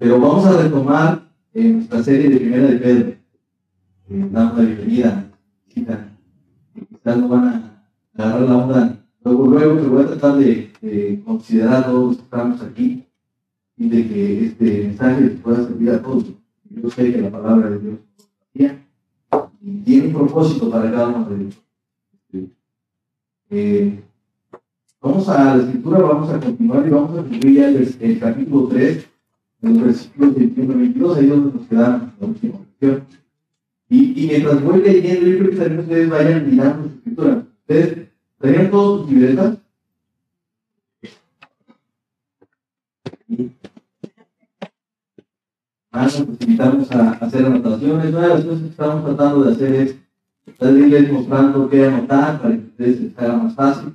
Pero vamos a retomar en nuestra serie de Primera de Pedro. Eh, damos la bienvenida. Quizás no van a agarrar la onda luego, luego, pero voy a tratar de, de considerar todos los que estamos aquí y de que este mensaje pueda servir a todos. Yo sé que la palabra de Dios tiene un propósito para cada uno de ellos. Eh, vamos a la escritura, vamos a continuar y vamos a concluir ya el, capítulo 3, los versículos 21 y 22, ahí donde nos quedamos la última lección. Y, y, mientras voy leyendo, yo creo que también ustedes vayan mirando su escritura. ¿Ustedes tenían todos sus libretas? Ah, pues invitamos a, hacer anotaciones. Una de las cosas que estamos tratando de hacer es irles mostrando qué anotar para que ustedes les haga más fácil.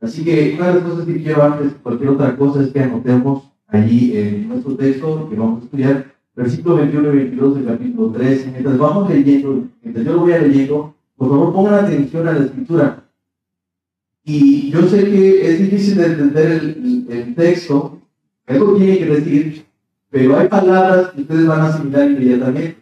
Así que una de las cosas que quiero antes cualquier otra cosa es que anotemos allí en nuestro texto que vamos a estudiar, versículo 21 y 22 del capítulo 3. Mientras vamos leyendo, mientras yo lo voy a leyendo, por favor pongan atención a la escritura. Y yo sé que es difícil de entender el, texto, algo tiene que decir, pero hay palabras que ustedes van a asimilar inmediatamente.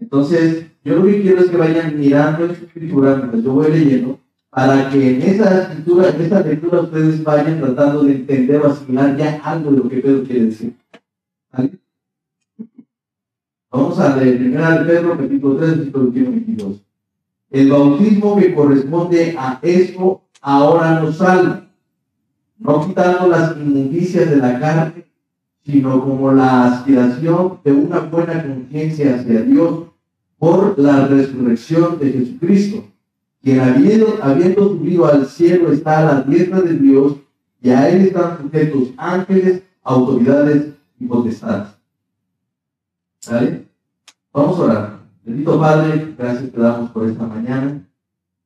Entonces, yo lo que quiero es que vayan mirando esta escritura mientras yo voy leyendo, para que en esa escritura, en esta lectura, ustedes vayan tratando de entender o asimilar ya algo de lo que Pedro quiere decir. Vamos a leer primera de Pedro, capítulo 3, versículo 22. El bautismo que corresponde a esto ahora nos salva, no quitando las inmundicias de la carne, sino como la aspiración de una buena conciencia hacia Dios por la resurrección de Jesucristo, quien habiendo, habiendo subido al cielo está a la diestra de Dios y a él están sujetos ángeles, autoridades y potestades. ¿Vale? Vamos a orar. Bendito Padre, gracias te damos por esta mañana,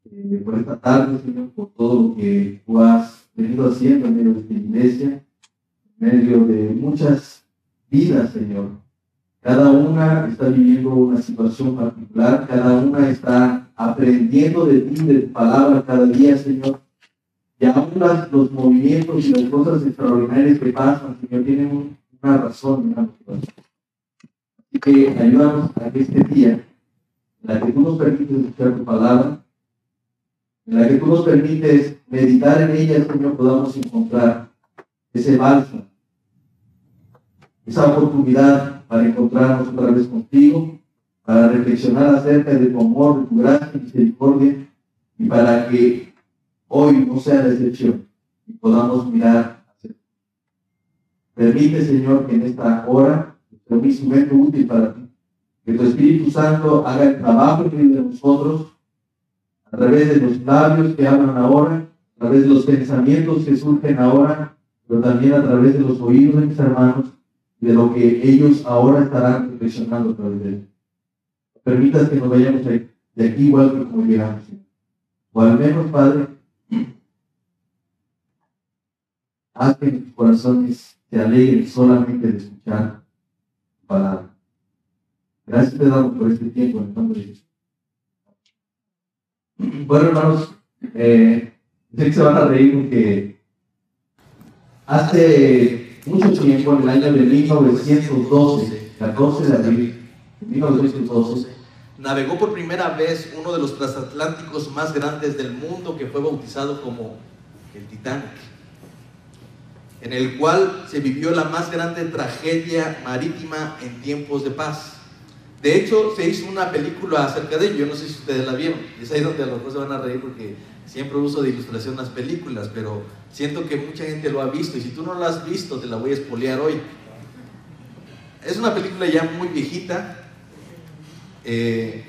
eh, por esta tarde, Señor, por todo lo que tú has venido haciendo en medio de esta iglesia medio de muchas vidas, Señor. Cada una está viviendo una situación particular, cada una está aprendiendo de ti, de tu palabra cada día, Señor. Y aún los movimientos y las cosas extraordinarias que pasan, Señor, tienen una razón, una motivación. Así que ayúdanos a que este día, en la que tú nos permites escuchar tu palabra, en la que tú nos permites meditar en ella, Señor, podamos encontrar ese bálsamo esa oportunidad para encontrarnos otra vez contigo, para reflexionar acerca de tu amor, de tu gracia y misericordia, y para que hoy no sea la excepción y podamos mirar hacia ti. Permite, Señor, que en esta hora sea un instrumento útil para ti, que tu Espíritu Santo haga el trabajo en de nosotros, a través de los labios que hablan ahora, a través de los pensamientos que surgen ahora, pero también a través de los oídos de mis hermanos, de lo que ellos ahora estarán reflexionando a través de él. Permitas que nos vayamos de aquí igual que como llegamos. O al menos, Padre, haz que tus corazones se alegren solamente de escuchar tu palabra. Gracias te damos por este tiempo en el nombre de Jesús. Bueno, hermanos, eh, sé que se van a reír porque hace mucho tiempo, en el año de 1912, 14 de abril de 1912, navegó por primera vez uno de los transatlánticos más grandes del mundo que fue bautizado como el Titanic, en el cual se vivió la más grande tragedia marítima en tiempos de paz. De hecho, se hizo una película acerca de ello, yo no sé si ustedes la vieron, es ahí donde a lo mejor se van a reír porque siempre uso de ilustración las películas, pero siento que mucha gente lo ha visto y si tú no lo has visto te la voy a espolear hoy. Es una película ya muy viejita, eh,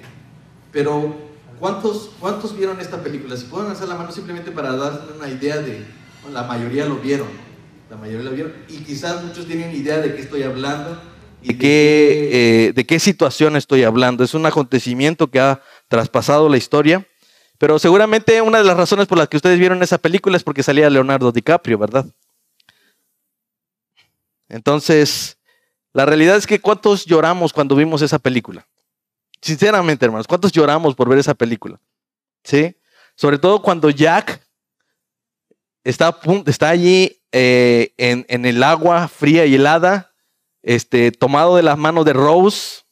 pero ¿cuántos, ¿cuántos vieron esta película? Si pueden hacer la mano simplemente para darle una idea de, la mayoría lo vieron, la mayoría lo vieron y quizás muchos tienen idea de qué estoy hablando. ¿Y qué, eh, de qué situación estoy hablando? Es un acontecimiento que ha traspasado la historia pero seguramente una de las razones por las que ustedes vieron esa película es porque salía Leonardo DiCaprio, ¿verdad? Entonces, la realidad es que ¿cuántos lloramos cuando vimos esa película? Sinceramente, hermanos, ¿cuántos lloramos por ver esa película? ¿Sí? Sobre todo cuando Jack está, allí eh, en, el agua fría y helada este, tomado de las manos de Rose,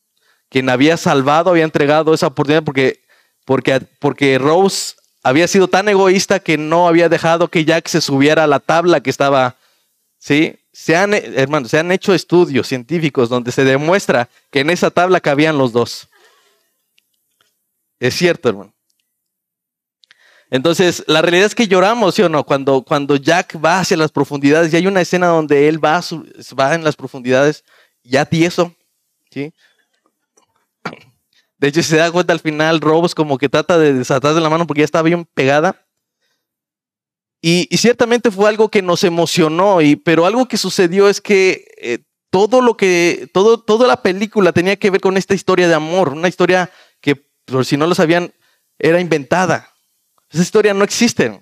quien había salvado, había entregado esa oportunidad porque, porque, porque Rose había sido tan egoísta que no había dejado que Jack se subiera a la tabla que estaba, ¿sí? Se han, hermanos, se han hecho estudios científicos donde se demuestra que en esa tabla cabían los dos. Es cierto, hermano. Entonces, la realidad es que lloramos, ¿sí o no? Cuando, cuando Jack va hacia las profundidades y hay una escena donde él va, va en las profundidades ya tieso, ¿sí? De hecho, se da cuenta al final, Robos como que trata de desatar de la mano porque ya está bien pegada. Y, ciertamente fue algo que nos emocionó, y, pero algo que sucedió es que eh, todo lo que, todo, toda la película tenía que ver con esta historia de amor, una historia por si no lo sabían, era inventada. Esa historia no existe.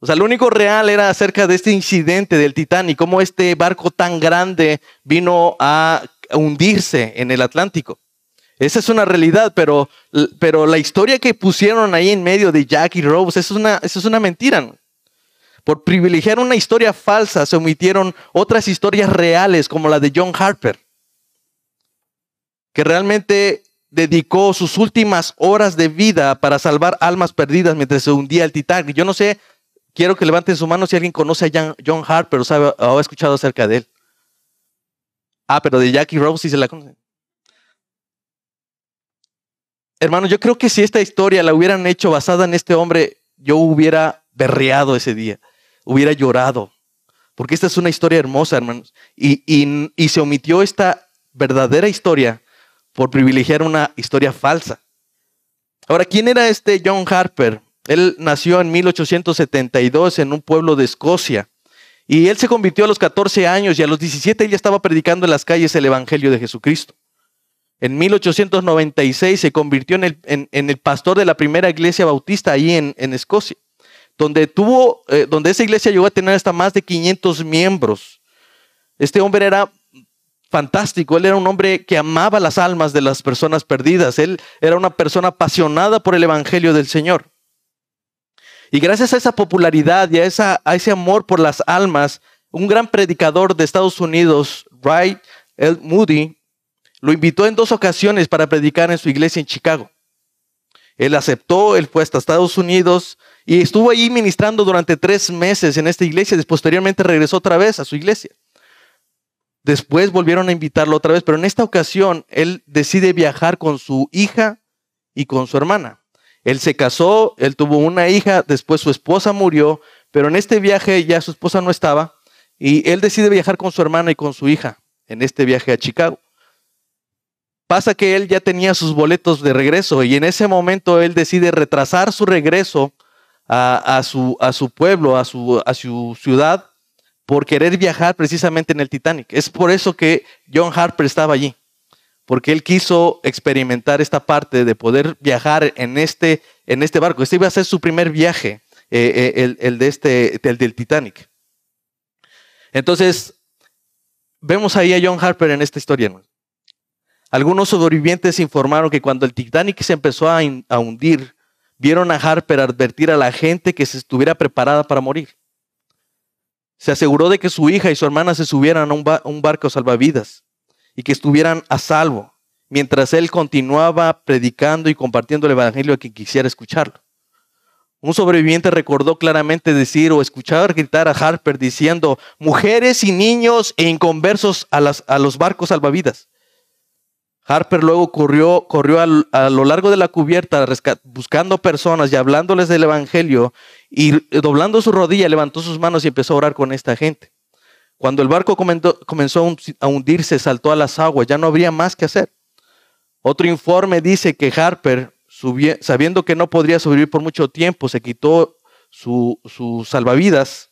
O sea, lo único real era acerca de este incidente del Titanic, cómo este barco tan grande vino a hundirse en el Atlántico. Esa es una realidad, pero, pero la historia que pusieron ahí en medio de Jack y Rose, es una, es una mentira. Por privilegiar una historia falsa, se omitieron otras historias reales, como la de John Harper, que realmente dedicó sus últimas horas de vida para salvar almas perdidas mientras se hundía el Titanic. Yo no sé, quiero que levanten su mano si alguien conoce a John Harper o, sabe, o ha escuchado acerca de él. Ah, pero de Jackie Rose sí se la conoce. Hermano, yo creo que si esta historia la hubieran hecho basada en este hombre, yo hubiera berreado ese día, hubiera llorado, porque esta es una historia hermosa, hermanos. Y, y, se omitió esta verdadera historia por privilegiar una historia falsa. Ahora, ¿quién era este John Harper? Él nació en 1872 en un pueblo de Escocia. Y él se convirtió a los 14 años y a los 17 él ya estaba predicando en las calles el Evangelio de Jesucristo. En 1896 se convirtió en el, pastor de la primera iglesia bautista ahí en, en Escocia, donde, tuvo, eh, donde esa iglesia llegó a tener hasta más de 500 miembros. Este hombre era fantástico, él era un hombre que amaba las almas de las personas perdidas, él era una persona apasionada por el Evangelio del Señor. Y gracias a esa popularidad y a, ese amor por las almas, un gran predicador de Estados Unidos, Wright L. Moody, lo invitó en dos ocasiones para predicar en su iglesia en Chicago. Él aceptó, él fue hasta Estados Unidos y estuvo allí ministrando durante tres meses en esta iglesia. Después, posteriormente regresó otra vez a su iglesia. Después volvieron a invitarlo otra vez, pero en esta ocasión él decide viajar con su hija y con su hermana. Él se casó, él tuvo una hija, después su esposa murió, pero en este viaje ya su esposa no estaba y él decide viajar con su hermana y con su hija en este viaje a Chicago. Pasa que él ya tenía sus boletos de regreso y en ese momento él decide retrasar su regreso a, su, pueblo, a su ciudad, por querer viajar precisamente en el Titanic. Es por eso que John Harper estaba allí, porque él quiso experimentar esta parte de poder viajar en este, en este barco. Este iba a ser su primer viaje, eh, eh, el, de este, el del Titanic. Entonces, vemos ahí a John Harper en esta historia. Algunos sobrevivientes informaron que cuando el Titanic se empezó a, hundir, vieron a Harper advertir a la gente que se estuviera preparada para morir. Se aseguró de que su hija y su hermana se subieran a un, barco salvavidas y que estuvieran a salvo, mientras él continuaba predicando y compartiendo el Evangelio a quien quisiera escucharlo. Un sobreviviente recordó claramente decir o escuchar gritar a Harper diciendo, mujeres y niños e inconversos a los barcos salvavidas. Harper luego corrió, corrió a lo largo de la cubierta buscando personas y hablándoles del Evangelio y doblando su rodilla levantó sus manos y empezó a orar con esta gente. Cuando el barco comenzó a hundirse, saltó a las aguas, ya no habría más que hacer. Otro informe dice que Harper, sabiendo que no podría sobrevivir por mucho tiempo, se quitó su, salvavidas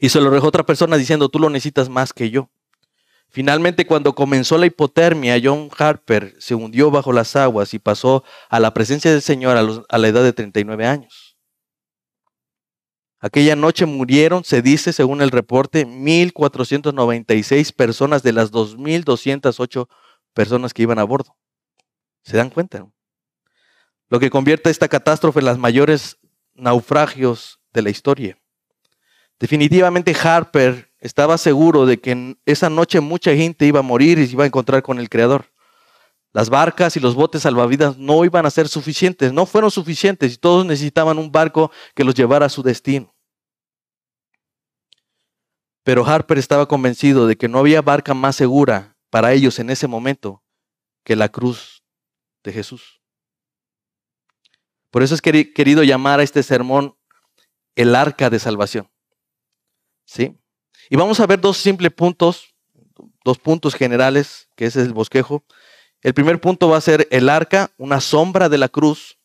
y se lo dejó a otra persona diciendo, tú lo necesitas más que yo. Finalmente, cuando comenzó la hipotermia, John Harper se hundió bajo las aguas y pasó a la presencia del Señor a, la edad de 39 años. Aquella noche murieron, se dice, según el reporte, 1.496 personas de las 2.208 personas que iban a bordo. ¿Se dan cuenta? Lo que convierte esta catástrofe en las mayores naufragios de la historia. Definitivamente Harper estaba seguro de que en esa noche mucha gente iba a morir y se iba a encontrar con el Creador. Las barcas y los botes salvavidas no iban a ser suficientes, no fueron suficientes y todos necesitaban un barco que los llevara a su destino. Pero Harper estaba convencido de que no había barca más segura para ellos en ese momento que la cruz de Jesús. Por eso es que querido llamar a este sermón el arca de salvación. ¿Sí? Y vamos a ver dos simples puntos, dos puntos generales, que ese es el bosquejo. El primer punto va a ser el arca, una sombra de la cruz.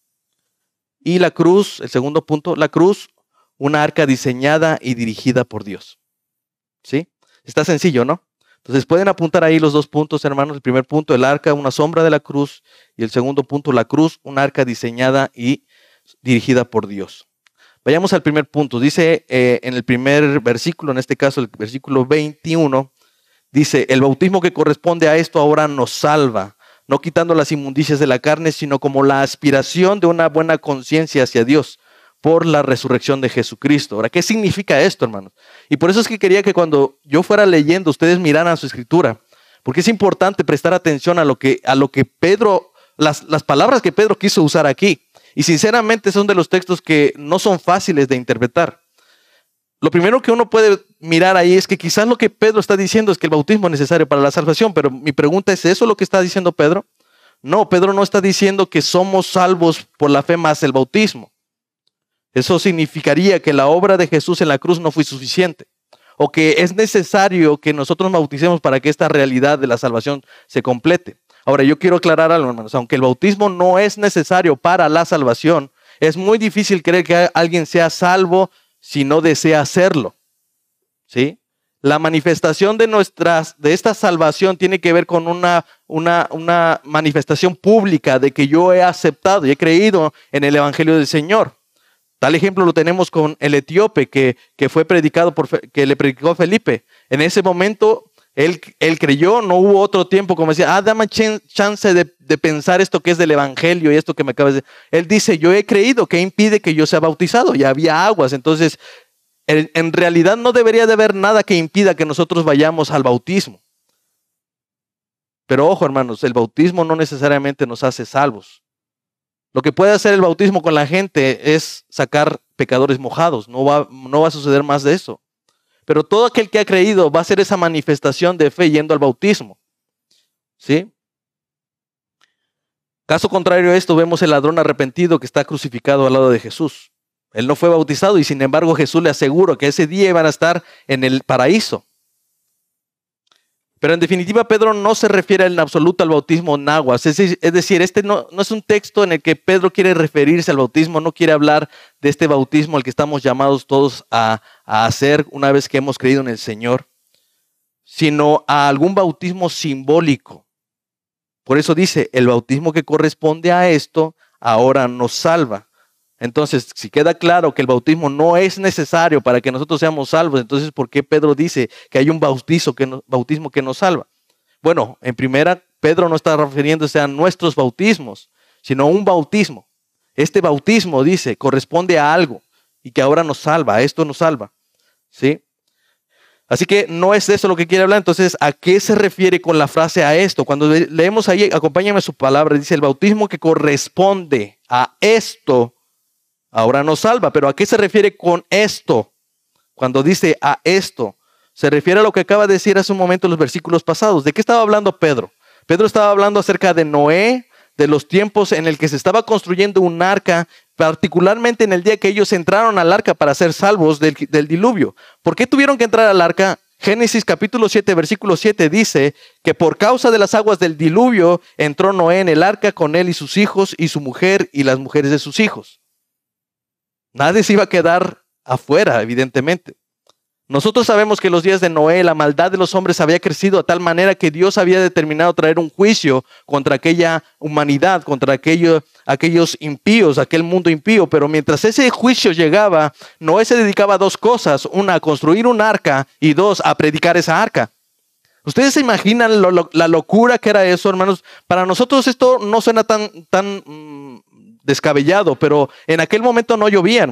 Y la cruz, el segundo punto, la cruz, una arca diseñada y dirigida por Dios. ¿Sí? Está sencillo, ¿no? Entonces pueden apuntar ahí los dos puntos, hermanos. El primer punto, el arca, una sombra de la cruz. Y el segundo punto, la cruz, una arca diseñada y dirigida por Dios. Vayamos al primer punto. Dice eh, en el primer versículo, en este caso el versículo 21, dice, el bautismo que corresponde a esto ahora nos salva, no quitando las inmundicias de la carne, sino como la aspiración de una buena conciencia hacia Dios por la resurrección de Jesucristo. Ahora, ¿qué significa esto, hermanos? Y por eso es que quería que cuando yo fuera leyendo, ustedes miraran su escritura, porque es importante prestar atención a lo que, a lo que Pedro, las, las palabras que Pedro quiso usar aquí. Y sinceramente son de los textos que no son fáciles de interpretar. Lo primero que uno puede mirar ahí es que quizás lo que Pedro está diciendo es que el bautismo es necesario para la salvación, pero mi pregunta es, ¿eso lo que está diciendo Pedro? No, Pedro no está diciendo que somos salvos por la fe más el bautismo. Eso significaría que la obra de Jesús en la cruz no fue suficiente o que es necesario que nosotros bauticemos para que esta realidad de la salvación se complete. Ahora, yo quiero aclarar algo, hermanos. Aunque el bautismo no es necesario para la salvación, es muy difícil creer que alguien sea salvo si no desea hacerlo. ¿Sí? La manifestación de nuestras, de esta salvación tiene que ver con una, una, una manifestación pública de que yo he aceptado y he creído en el Evangelio del Señor. Tal ejemplo lo tenemos con el etíope que, que fue predicado por, que le predicó Felipe. En ese momento él, él, creyó, no hubo otro tiempo como decía, ah, dame chance de, de, pensar esto que es del Evangelio y esto que me acabas de decir. Él dice, yo he creído, ¿qué impide que yo sea bautizado? Ya había aguas, entonces en, en realidad no debería de haber nada que impida que nosotros vayamos al bautismo. Pero ojo hermanos, el bautismo no necesariamente nos hace salvos. Lo que puede hacer el bautismo con la gente es sacar pecadores mojados. No va, no va a suceder más de eso. Pero todo aquel que ha creído va a hacer esa manifestación de fe yendo al bautismo. ¿Sí? Caso contrario a esto, vemos el ladrón arrepentido que está crucificado al lado de Jesús. Él no fue bautizado y sin embargo Jesús le aseguró que ese día iban a estar en el paraíso. Pero en definitiva, Pedro no se refiere en absoluto al bautismo aguas. Es, decir, este no, no, es un texto en el que Pedro quiere referirse al bautismo, no quiere hablar de este bautismo al que estamos llamados todos a, a hacer una vez que hemos creído en el Señor, sino a algún bautismo simbólico. Por eso dice, el bautismo que corresponde a esto ahora nos salva. Entonces, si queda claro que el bautismo no es necesario para que nosotros seamos salvos, entonces, ¿por qué Pedro dice que hay un que bautismo que nos salva? Bueno, en primera, Pedro no está refiriéndose a nuestros bautismos, sino a un bautismo. Este bautismo, dice, corresponde a algo y que ahora nos salva, esto nos salva. ¿Sí? Así que no es eso lo que quiere hablar. Entonces, ¿a qué se refiere con la frase a esto? Cuando leemos ahí, acompáñame su palabra, dice el bautismo que corresponde a esto ahora nos salva. Pero ¿a qué se refiere con esto? Cuando dice a esto, se refiere a lo que acaba de decir hace un momento en los versículos pasados. ¿De qué estaba hablando Pedro? Pedro estaba hablando acerca de Noé, de los tiempos en el que se estaba construyendo un arca, particularmente en el día que ellos entraron al arca para ser salvos del, diluvio. ¿Por qué tuvieron que entrar al arca? Génesis capítulo 7, versículo 7 dice que por causa de las aguas del diluvio entró Noé en el arca con él y sus hijos y su mujer y las mujeres de sus hijos. Nadie se iba a quedar afuera, evidentemente. Nosotros sabemos que los días de Noé la maldad de los hombres había crecido a tal manera que Dios había determinado traer un juicio contra aquella humanidad, contra aquello, aquellos impíos, aquel mundo impío. Pero mientras ese juicio llegaba, Noé se dedicaba a dos cosas. Una, a construir un arca y dos, a predicar esa arca. ¿Ustedes se imaginan la locura que era eso, hermanos? Para nosotros esto no suena tan, tan mm, descabellado, pero en aquel momento no llovía,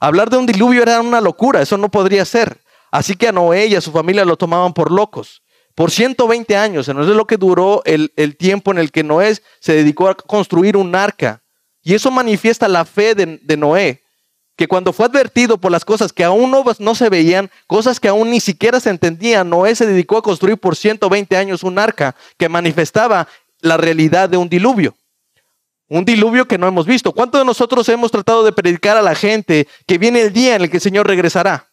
Hablar de un diluvio era una locura, eso no podría ser. Así que a Noé y a su familia lo tomaban por locos. Por 120 años, eso es lo que duró el, tiempo en el que Noé se dedicó a construir un arca. Y eso manifiesta la fe de, de Noé, que cuando fue advertido por las cosas que aún no, no, se veían, cosas que aún ni siquiera se entendían, Noé se dedicó a construir por 120 años un arca que manifestaba la realidad de un diluvio. Un diluvio que no hemos visto. ¿Cuántos de nosotros hemos tratado de predicar a la gente que viene el día en el que el Señor regresará?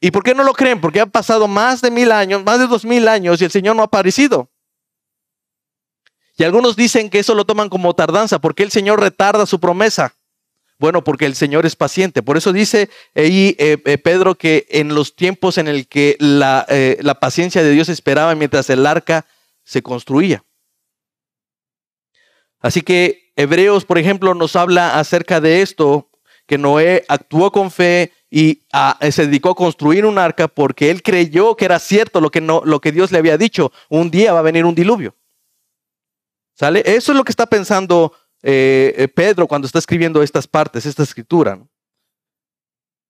¿Y por qué no lo creen? Porque han pasado más de mil años, más de dos mil años y el Señor no ha aparecido. Y algunos dicen que eso lo toman como tardanza, porque el Señor retarda su promesa. Bueno, porque el Señor es paciente. Por eso dice ahí eh, eh, Pedro que en los tiempos en el que eh, la paciencia de Dios esperaba mientras el arca se construía. Así que Hebreos, por ejemplo, nos habla acerca de esto, que Noé actuó con fe y ah, se dedicó a construir un arca porque él creyó que era cierto lo que, no, lo que Dios le había dicho. Un día va a venir un diluvio. ¿Sale? Eso es lo que está pensando eh, eh, Pedro cuando está escribiendo estas partes, esta escritura.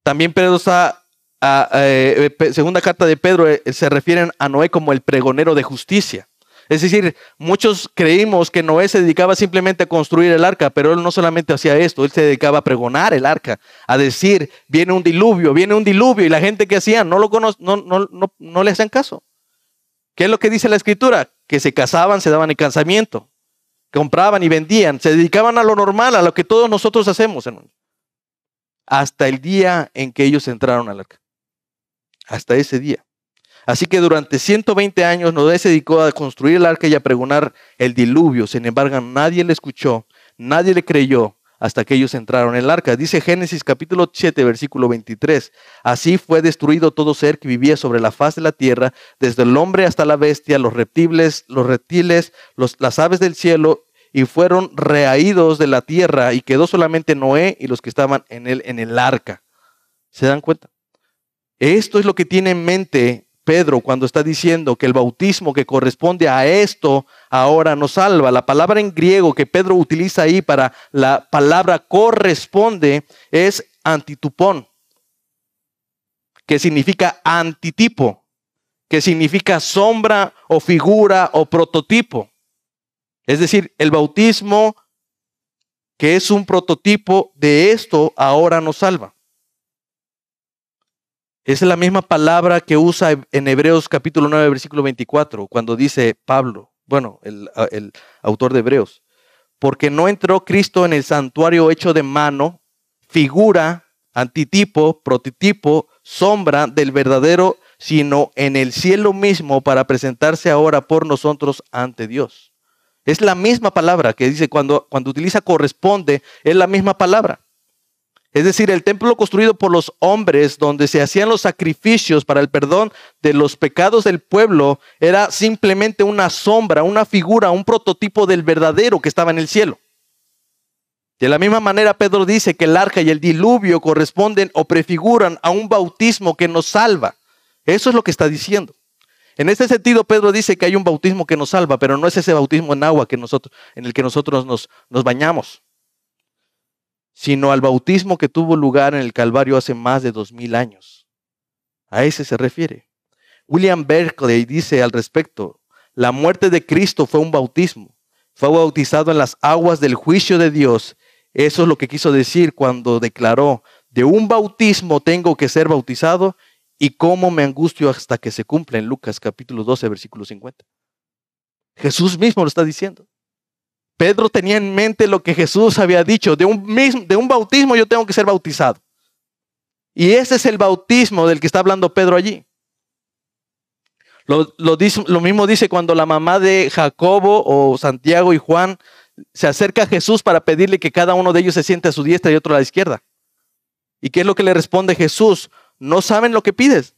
También Pedro está, a, eh, segunda carta de Pedro, se refieren a Noé como el pregonero de justicia. Es decir, muchos creímos que Noé se dedicaba simplemente a construir el arca, pero él no solamente hacía esto, él se dedicaba a pregonar el arca, a decir, viene un diluvio, viene un diluvio, y la gente que hacía no, lo no, no, no, no le hacían caso. ¿Qué es lo que dice la escritura? Que se casaban, se daban el casamiento, compraban y vendían, se dedicaban a lo normal, a lo que todos nosotros hacemos. Hasta el día en que ellos entraron al arca. Hasta ese día. Así que durante 120 años Noé se dedicó a construir el arca y a pregonar el diluvio. Sin embargo, nadie le escuchó, nadie le creyó hasta que ellos entraron en el arca. Dice Génesis capítulo 7, versículo 23. Así fue destruido todo ser que vivía sobre la faz de la tierra, desde el hombre hasta la bestia, los reptiles, los reptiles, las aves del cielo, y fueron reaídos de la tierra, y quedó solamente Noé y los que estaban en él en el arca. ¿Se dan cuenta? Esto es lo que tiene en mente Pedro cuando está diciendo que el bautismo que corresponde a esto ahora nos salva. La palabra en griego que Pedro utiliza ahí para la palabra corresponde es antitupón, que significa antitipo, que significa sombra o figura o prototipo. Es decir, el bautismo que es un prototipo de esto ahora nos salva. Es la misma palabra que usa en Hebreos capítulo 9, versículo 24, cuando dice Pablo, bueno, el, autor de Hebreos, porque no entró Cristo en el santuario hecho de mano, figura, antitipo, prototipo, sombra del verdadero, sino en el cielo mismo para presentarse ahora por nosotros ante Dios. Es la misma palabra que dice cuando, cuando utiliza corresponde, es la misma palabra. Es decir, el templo construido por los hombres, donde se hacían los sacrificios para el perdón de los pecados del pueblo, era simplemente una sombra, una figura, un prototipo del verdadero que estaba en el cielo. De la misma manera, Pedro dice que el arca y el diluvio corresponden o prefiguran a un bautismo que nos salva. Eso es lo que está diciendo. En este sentido, Pedro dice que hay un bautismo que nos salva, pero no es ese bautismo en agua que nosotros, en el que nosotros nos, nos bañamos sino al bautismo que tuvo lugar en el Calvario hace más de dos mil años. A ese se refiere. William Berkeley dice al respecto, la muerte de Cristo fue un bautismo, fue bautizado en las aguas del juicio de Dios. Eso es lo que quiso decir cuando declaró, de un bautismo tengo que ser bautizado y cómo me angustio hasta que se cumpla en Lucas capítulo 12, versículo 50. Jesús mismo lo está diciendo. Pedro tenía en mente lo que Jesús había dicho, de un, de un bautismo yo tengo que ser bautizado. Y ese es el bautismo del que está hablando Pedro allí. Lo, lo, mismo dice cuando la mamá de Jacobo o Santiago y Juan se acerca a Jesús para pedirle que cada uno de ellos se siente a su diestra y otro a la izquierda. ¿Y qué es lo que le responde Jesús? No saben lo que pides.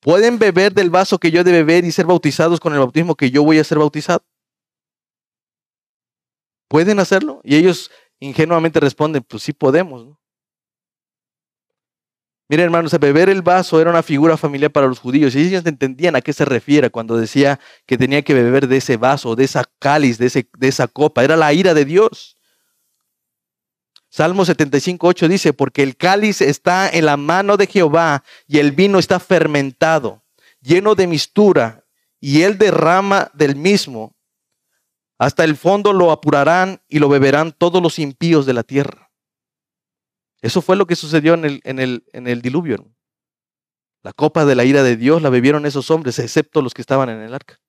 ¿Pueden beber del vaso que yo he de beber y ser bautizados con el bautismo que yo voy a ser bautizado? ¿Pueden hacerlo? Y ellos ingenuamente responden, pues sí podemos. ¿no? Miren, hermanos, beber el vaso era una figura familiar para los judíos y ellos entendían a qué se refiere cuando decía que tenía que beber de ese vaso, de esa cáliz, de, de esa copa. Era la ira de Dios. Salmo 75, 8 dice, porque el cáliz está en la mano de Jehová y el vino está fermentado, lleno de mistura, y él derrama del mismo. Hasta el fondo lo apurarán y lo beberán todos los impíos de la tierra. Eso fue lo que sucedió en el, diluvio. La copa de la ira de Dios la bebieron esos hombres, excepto los que estaban en el arca.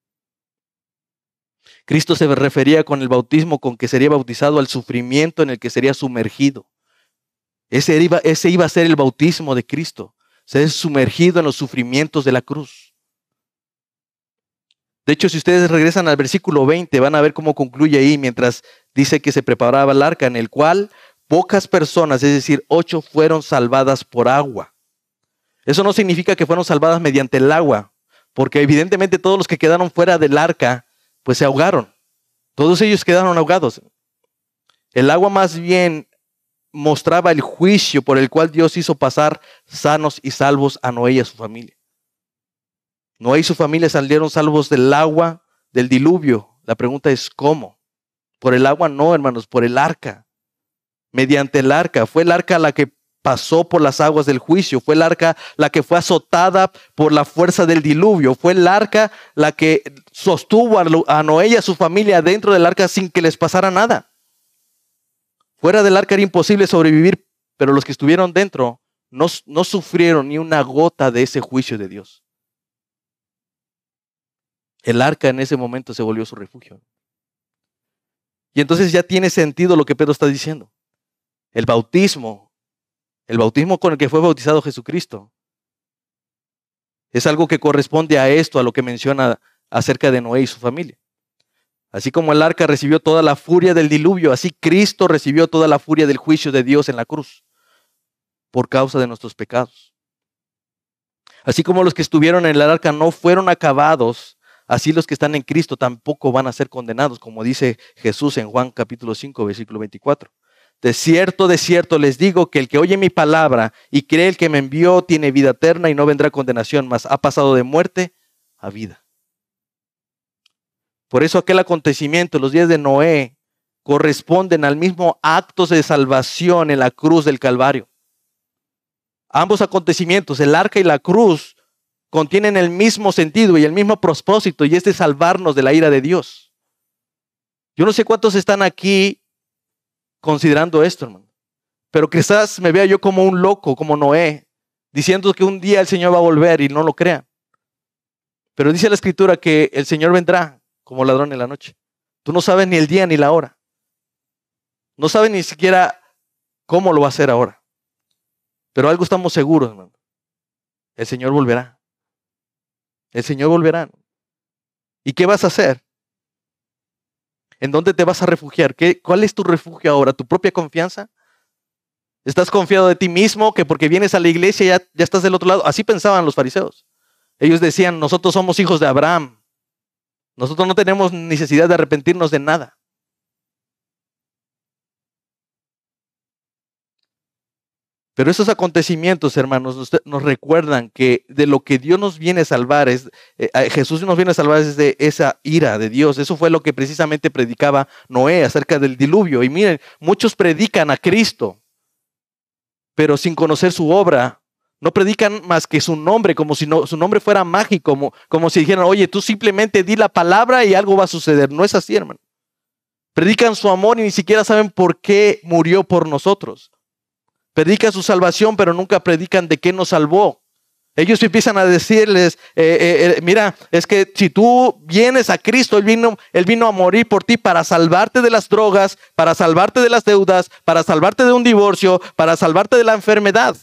Cristo se refería con el bautismo con que sería bautizado al sufrimiento en el que sería sumergido. Ese iba, ese iba a ser el bautismo de Cristo, ser sumergido en los sufrimientos de la cruz. De hecho, si ustedes regresan al versículo 20, van a ver cómo concluye ahí mientras dice que se preparaba el arca en el cual pocas personas, es decir, ocho, fueron salvadas por agua. Eso no significa que fueron salvadas mediante el agua, porque evidentemente todos los que quedaron fuera del arca pues se ahogaron. Todos ellos quedaron ahogados. El agua más bien mostraba el juicio por el cual Dios hizo pasar sanos y salvos a Noé y a su familia. Noé y su familia salieron salvos del agua del diluvio. La pregunta es ¿cómo? Por el agua no, hermanos, por el arca. Mediante el arca. Fue el arca la que pasó por las aguas del juicio, fue el arca la que fue azotada por la fuerza del diluvio, fue el arca la que sostuvo a Noé y a su familia dentro del arca sin que les pasara nada. Fuera del arca era imposible sobrevivir, pero los que estuvieron dentro no, no sufrieron ni una gota de ese juicio de Dios. El arca en ese momento se volvió su refugio. Y entonces ya tiene sentido lo que Pedro está diciendo. El bautismo el bautismo con el que fue bautizado Jesucristo. Es algo que corresponde a esto, a lo que menciona acerca de Noé y su familia. Así como el arca recibió toda la furia del diluvio, así Cristo recibió toda la furia del juicio de Dios en la cruz por causa de nuestros pecados. Así como los que estuvieron en el arca no fueron acabados, así los que están en Cristo tampoco van a ser condenados, como dice Jesús en Juan capítulo 5, versículo 24. De cierto, de cierto les digo que el que oye mi palabra y cree el que me envió tiene vida eterna y no vendrá condenación, mas ha pasado de muerte a vida. Por eso aquel acontecimiento, los días de Noé, corresponden al mismo acto de salvación en la cruz del Calvario. Ambos acontecimientos, el arca y la cruz, contienen el mismo sentido y el mismo propósito, y es de salvarnos de la ira de Dios. Yo no sé cuántos están aquí considerando esto, hermano. Pero quizás me vea yo como un loco, como Noé, diciendo que un día el Señor va a volver y no lo crea. Pero dice la escritura que el Señor vendrá como ladrón en la noche. Tú no sabes ni el día ni la hora. No sabes ni siquiera cómo lo va a hacer ahora. Pero algo estamos seguros, hermano. El Señor volverá. El Señor volverá. ¿Y qué vas a hacer? ¿En dónde te vas a refugiar? ¿Qué, ¿Cuál es tu refugio ahora? ¿Tu propia confianza? ¿Estás confiado de ti mismo que porque vienes a la iglesia ya, ya estás del otro lado? Así pensaban los fariseos. Ellos decían, nosotros somos hijos de Abraham. Nosotros no tenemos necesidad de arrepentirnos de nada. Pero esos acontecimientos, hermanos, nos recuerdan que de lo que Dios nos viene a salvar, es, eh, Jesús nos viene a salvar es de esa ira de Dios. Eso fue lo que precisamente predicaba Noé acerca del diluvio. Y miren, muchos predican a Cristo, pero sin conocer su obra. No predican más que su nombre, como si no, su nombre fuera mágico, como, como si dijeran, oye, tú simplemente di la palabra y algo va a suceder. No es así, hermano. Predican su amor y ni siquiera saben por qué murió por nosotros. Predican su salvación, pero nunca predican de qué nos salvó. Ellos empiezan a decirles, eh, eh, eh, mira, es que si tú vienes a Cristo, él vino, él vino a morir por ti para salvarte de las drogas, para salvarte de las deudas, para salvarte de un divorcio, para salvarte de la enfermedad.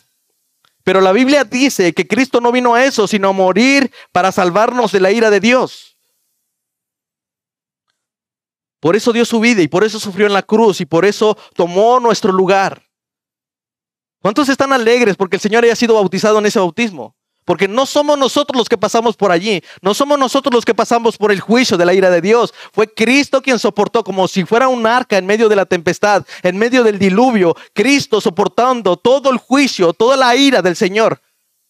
Pero la Biblia dice que Cristo no vino a eso, sino a morir para salvarnos de la ira de Dios. Por eso dio su vida y por eso sufrió en la cruz y por eso tomó nuestro lugar. ¿Cuántos están alegres porque el Señor haya sido bautizado en ese bautismo? Porque no somos nosotros los que pasamos por allí, no somos nosotros los que pasamos por el juicio de la ira de Dios. Fue Cristo quien soportó como si fuera un arca en medio de la tempestad, en medio del diluvio. Cristo soportando todo el juicio, toda la ira del Señor,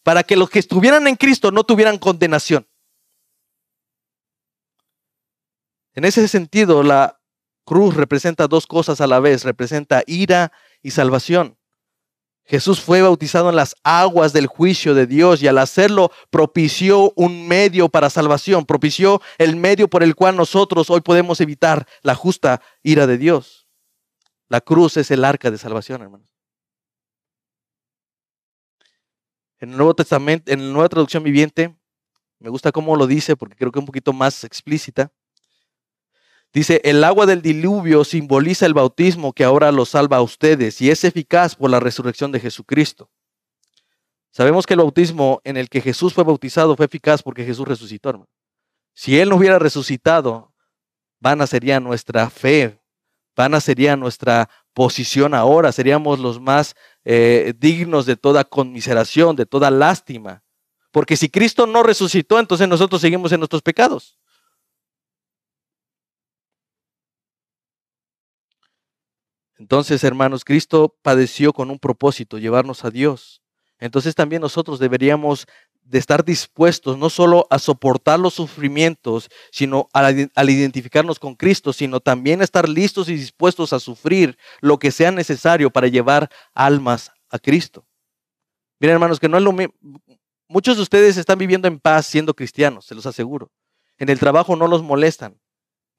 para que los que estuvieran en Cristo no tuvieran condenación. En ese sentido, la cruz representa dos cosas a la vez, representa ira y salvación. Jesús fue bautizado en las aguas del juicio de Dios y al hacerlo propició un medio para salvación, propició el medio por el cual nosotros hoy podemos evitar la justa ira de Dios. La cruz es el arca de salvación, hermanos. En el Nuevo Testamento, en la Nueva Traducción Viviente, me gusta cómo lo dice porque creo que es un poquito más explícita. Dice, el agua del diluvio simboliza el bautismo que ahora los salva a ustedes y es eficaz por la resurrección de Jesucristo. Sabemos que el bautismo en el que Jesús fue bautizado fue eficaz porque Jesús resucitó. Hermano. Si Él no hubiera resucitado, vana sería nuestra fe, vana sería nuestra posición ahora, seríamos los más eh, dignos de toda conmiseración, de toda lástima. Porque si Cristo no resucitó, entonces nosotros seguimos en nuestros pecados. Entonces, hermanos, Cristo padeció con un propósito, llevarnos a Dios. Entonces también nosotros deberíamos de estar dispuestos no solo a soportar los sufrimientos, sino al, identificarnos con Cristo, sino también estar listos y dispuestos a sufrir lo que sea necesario para llevar almas a Cristo. Miren, hermanos, que no es lo mismo. Muchos de ustedes están viviendo en paz siendo cristianos, se los aseguro. En el trabajo no los molestan.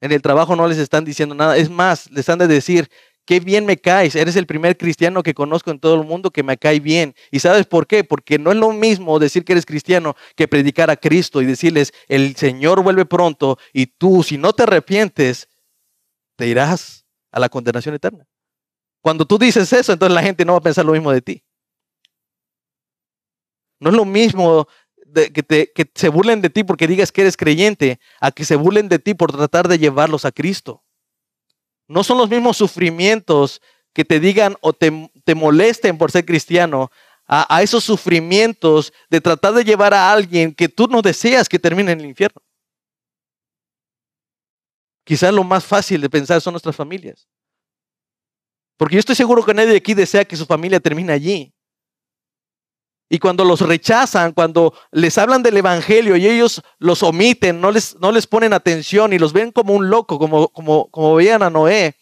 En el trabajo no les están diciendo nada. Es más, les han de decir, qué bien me caes, eres el primer cristiano que conozco en todo el mundo que me cae bien. ¿Y sabes por qué? Porque no es lo mismo decir que eres cristiano que predicar a Cristo y decirles, el Señor vuelve pronto y tú, si no te arrepientes, te irás a la condenación eterna. Cuando tú dices eso, entonces la gente no va a pensar lo mismo de ti. No es lo mismo que, te, que se burlen de ti porque digas que eres creyente, a que se burlen de ti por tratar de llevarlos a Cristo. No son los mismos sufrimientos que te digan o te, te molesten por ser cristiano, a, a, esos sufrimientos de tratar de llevar a alguien que tú no deseas que termine en el infierno. Quizás lo más fácil de pensar son nuestras familias. Porque yo estoy seguro que nadie de aquí desea que su familia termine allí. Y cuando los rechazan, cuando les hablan del Evangelio y ellos los omiten, no les, no les ponen atención y los ven como un loco, como, como, como veían a Noé,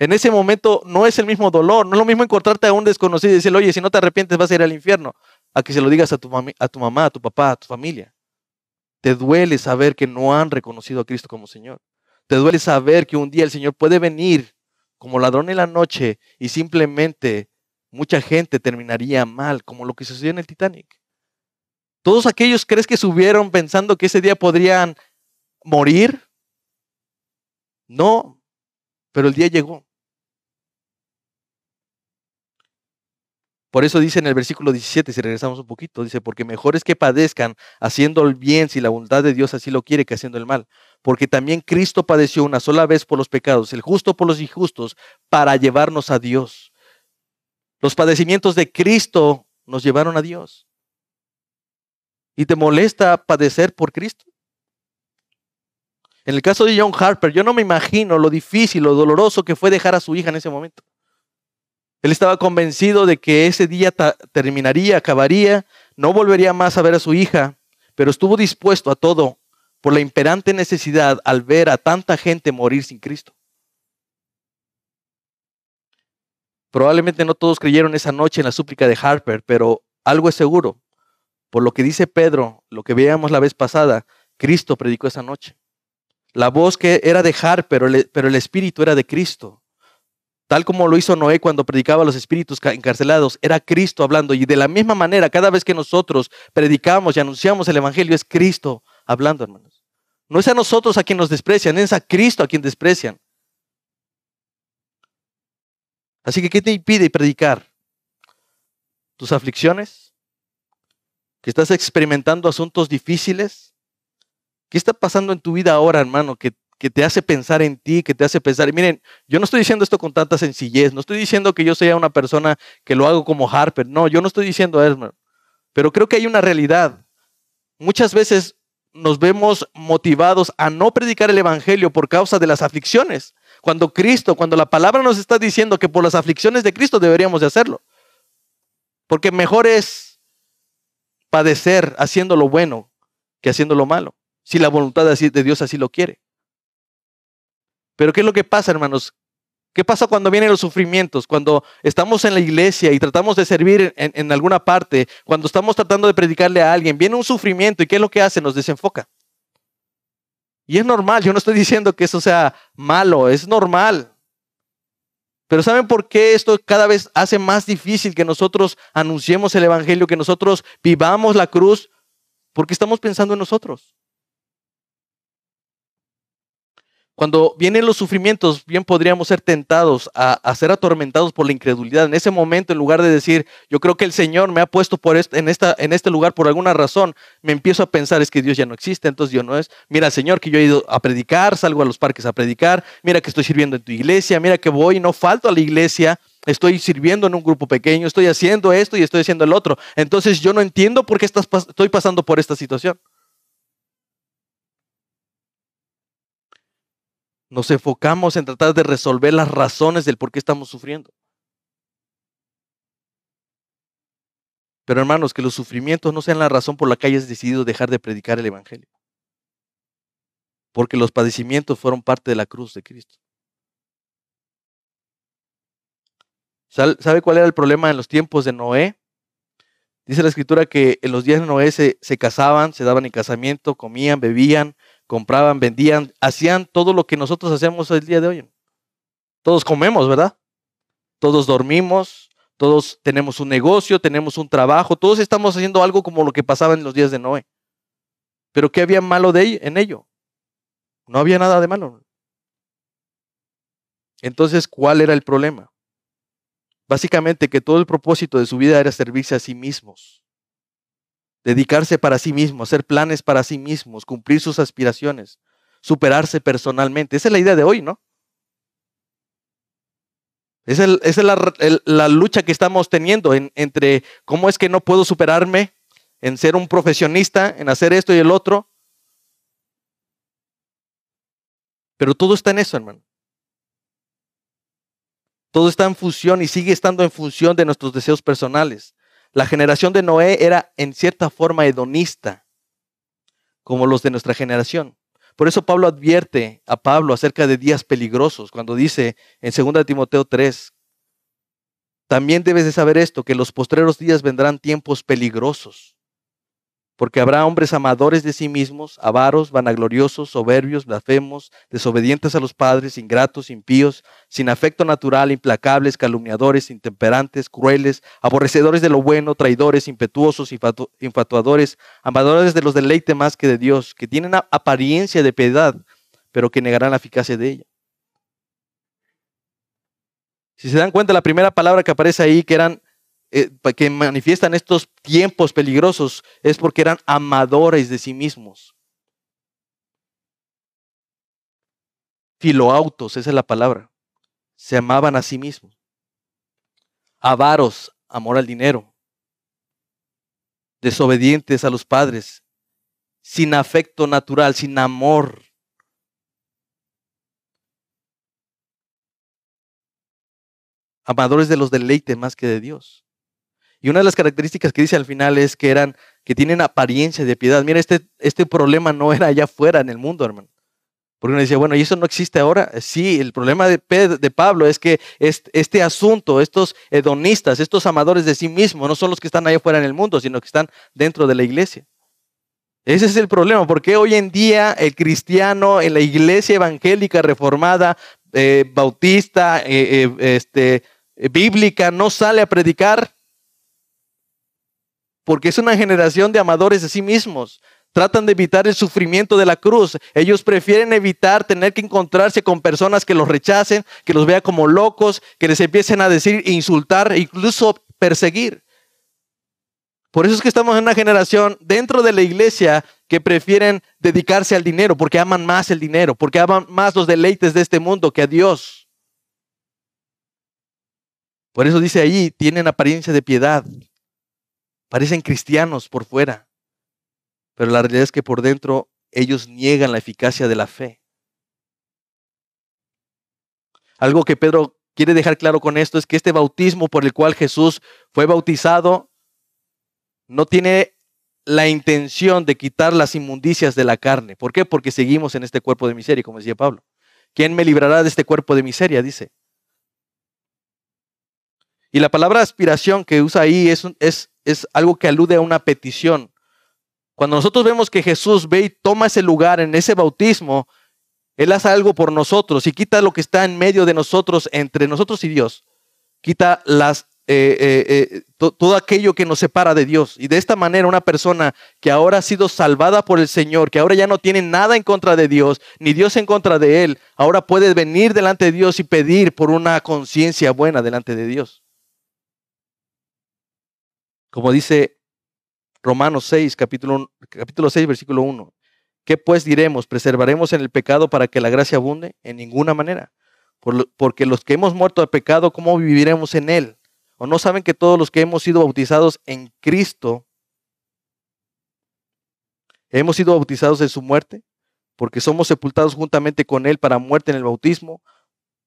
en ese momento no es el mismo dolor, no es lo mismo encontrarte a un desconocido y decirle, oye, si no te arrepientes vas a ir al infierno, a que se lo digas a tu, a tu mamá, a tu papá, a tu familia. Te duele saber que no han reconocido a Cristo como Señor. Te duele saber que un día el Señor puede venir como ladrón en la noche y simplemente mucha gente terminaría mal, como lo que sucedió en el Titanic. Todos aquellos crees que subieron pensando que ese día podrían morir. No, pero el día llegó. Por eso dice en el versículo 17, si regresamos un poquito, dice, porque mejor es que padezcan haciendo el bien si la voluntad de Dios así lo quiere que haciendo el mal. Porque también Cristo padeció una sola vez por los pecados, el justo por los injustos, para llevarnos a Dios los padecimientos de Cristo nos llevaron a Dios. ¿Y te molesta padecer por Cristo? En el caso de John Harper, yo no me imagino lo difícil, lo doloroso que fue dejar a su hija en ese momento. Él estaba convencido de que ese día terminaría, acabaría, no volvería más a ver a su hija, pero estuvo dispuesto a todo por la imperante necesidad al ver a tanta gente morir sin Cristo. Probablemente no todos creyeron esa noche en la súplica de Harper, pero algo es seguro. Por lo que dice Pedro, lo que veíamos la vez pasada, Cristo predicó esa noche. La voz que era de Harper, pero el espíritu era de Cristo. Tal como lo hizo Noé cuando predicaba a los espíritus encarcelados, era Cristo hablando. Y de la misma manera, cada vez que nosotros predicamos y anunciamos el Evangelio, es Cristo hablando, hermanos. No es a nosotros a quien nos desprecian, es a Cristo a quien desprecian. Así que, ¿qué te impide predicar? ¿Tus aflicciones? ¿Que estás experimentando asuntos difíciles? ¿Qué está pasando en tu vida ahora, hermano, que, que te hace pensar en ti, que te hace pensar? Y miren, yo no estoy diciendo esto con tanta sencillez, no estoy diciendo que yo sea una persona que lo hago como Harper, no, yo no estoy diciendo eso, hermano. pero creo que hay una realidad. Muchas veces nos vemos motivados a no predicar el Evangelio por causa de las aflicciones. Cuando Cristo, cuando la palabra nos está diciendo que por las aflicciones de Cristo deberíamos de hacerlo. Porque mejor es padecer haciendo lo bueno que haciendo lo malo, si la voluntad de Dios así lo quiere. Pero ¿qué es lo que pasa, hermanos? ¿Qué pasa cuando vienen los sufrimientos? Cuando estamos en la iglesia y tratamos de servir en, en, alguna parte, cuando estamos tratando de predicarle a alguien, viene un sufrimiento y ¿qué es lo que hace? Nos desenfoca. Y es normal, yo no estoy diciendo que eso sea malo, es normal. Pero ¿saben por qué esto cada vez hace más difícil que nosotros anunciemos el Evangelio, que nosotros vivamos la cruz? Porque estamos pensando en nosotros. Cuando vienen los sufrimientos, bien podríamos ser tentados a, ser atormentados por la incredulidad. En ese momento, en lugar de decir, yo creo que el Señor me ha puesto por en, esta, en este lugar por alguna razón, me empiezo a pensar, es que Dios ya no existe, entonces Dios no es. Mira, Señor, que yo he ido a predicar, salgo a los parques a predicar, mira que estoy sirviendo en tu iglesia, mira que voy, no falto a la iglesia, estoy sirviendo en un grupo pequeño, estoy haciendo esto y estoy haciendo el otro. Entonces yo no entiendo por qué estás, estoy pasando por esta situación. Nos enfocamos en tratar de resolver las razones del por qué estamos sufriendo. Pero hermanos, que los sufrimientos no sean la razón por la que hayas decidido dejar de predicar el Evangelio. Porque los padecimientos fueron parte de la cruz de Cristo. ¿Sabe cuál era el problema en los tiempos de Noé? Dice la escritura que en los días de Noé se, se casaban, se daban en casamiento, comían, bebían, compraban, vendían, hacían todo lo que nosotros hacemos el día de hoy. Todos comemos, ¿verdad? Todos dormimos, todos tenemos un negocio, tenemos un trabajo, todos estamos haciendo algo como lo que pasaba en los días de Noé. Pero ¿qué había malo de en ello? No había nada de malo. Entonces, ¿cuál era el problema? Básicamente que todo el propósito de su vida era servirse a sí mismos dedicarse para sí mismo, hacer planes para sí mismos, cumplir sus aspiraciones, superarse personalmente. Esa es la idea de hoy, ¿no? Esa es, la, lucha que estamos teniendo entre cómo es que no puedo superarme en ser un profesionista, en hacer esto y el otro. Pero todo está en eso, hermano. Todo está en función y sigue estando en función de nuestros deseos personales. La generación de Noé era en cierta forma hedonista, como los de nuestra generación. Por eso Pablo advierte a Pablo acerca de días peligrosos cuando dice en 2 Timoteo 3, también debes de saber esto, que los postreros días vendrán tiempos peligrosos porque habrá hombres amadores de sí mismos, avaros, vanagloriosos, soberbios, blasfemos, desobedientes a los padres, ingratos, impíos, sin afecto natural, implacables, calumniadores, intemperantes, crueles, aborrecedores de lo bueno, traidores, impetuosos, infatuadores, amadores de los deleites más que de Dios, que tienen apariencia de piedad, pero que negarán la eficacia de ella. Si se dan cuenta, la primera palabra que aparece ahí, que eran eh, que manifiestan estos tiempos peligrosos es porque eran amadores de sí mismos. Filoautos, esa es la palabra. Se amaban a sí mismos. Avaros, amor al dinero. Desobedientes a los padres. Sin afecto natural, sin amor. Amadores de los deleites más que de Dios. Y una de las características que dice al final es que eran, que tienen apariencia de piedad. Mira, este, este problema no era allá afuera en el mundo, hermano. Porque uno decía, bueno, ¿y eso no existe ahora? Sí, el problema de, de Pablo es que este, asunto, estos hedonistas, estos amadores de sí mismos, no son los que están allá afuera en el mundo, sino que están dentro de la iglesia. Ese es el problema, porque hoy en día el cristiano en la iglesia evangélica reformada, eh, bautista, eh, eh, este, bíblica, no sale a predicar porque es una generación de amadores de sí mismos. Tratan de evitar el sufrimiento de la cruz. Ellos prefieren evitar tener que encontrarse con personas que los rechacen, que los vean como locos, que les empiecen a decir, insultar, incluso perseguir. Por eso es que estamos en una generación dentro de la iglesia que prefieren dedicarse al dinero, porque aman más el dinero, porque aman más los deleites de este mundo que a Dios. Por eso dice allí, tienen apariencia de piedad, Parecen cristianos por fuera, pero la realidad es que por dentro ellos niegan la eficacia de la fe. Algo que Pedro quiere dejar claro con esto es que este bautismo por el cual Jesús fue bautizado no tiene la intención de quitar las inmundicias de la carne. ¿Por qué? Porque seguimos en este cuerpo de miseria, como decía Pablo. ¿Quién me librará de este cuerpo de miseria? Dice. Y la palabra aspiración que usa ahí es, es, es algo que alude a una petición. Cuando nosotros vemos que Jesús ve y toma ese lugar en ese bautismo, Él hace algo por nosotros y quita lo que está en medio de nosotros, entre nosotros y Dios. Quita las eh, eh, eh, todo aquello que nos separa de Dios. Y de esta manera una persona que ahora ha sido salvada por el Señor, que ahora ya no tiene nada en contra de Dios, ni Dios en contra de él, ahora puede venir delante de Dios y pedir por una conciencia buena delante de Dios. Como dice Romanos 6, capítulo, capítulo 6, versículo 1. ¿Qué pues diremos? ¿Preservaremos en el pecado para que la gracia abunde? En ninguna manera. porque los que hemos muerto al pecado, ¿cómo viviremos en él? ¿O no saben que todos los que hemos sido bautizados en Cristo, hemos sido bautizados en su muerte? Porque somos sepultados juntamente con Él para muerte en el bautismo,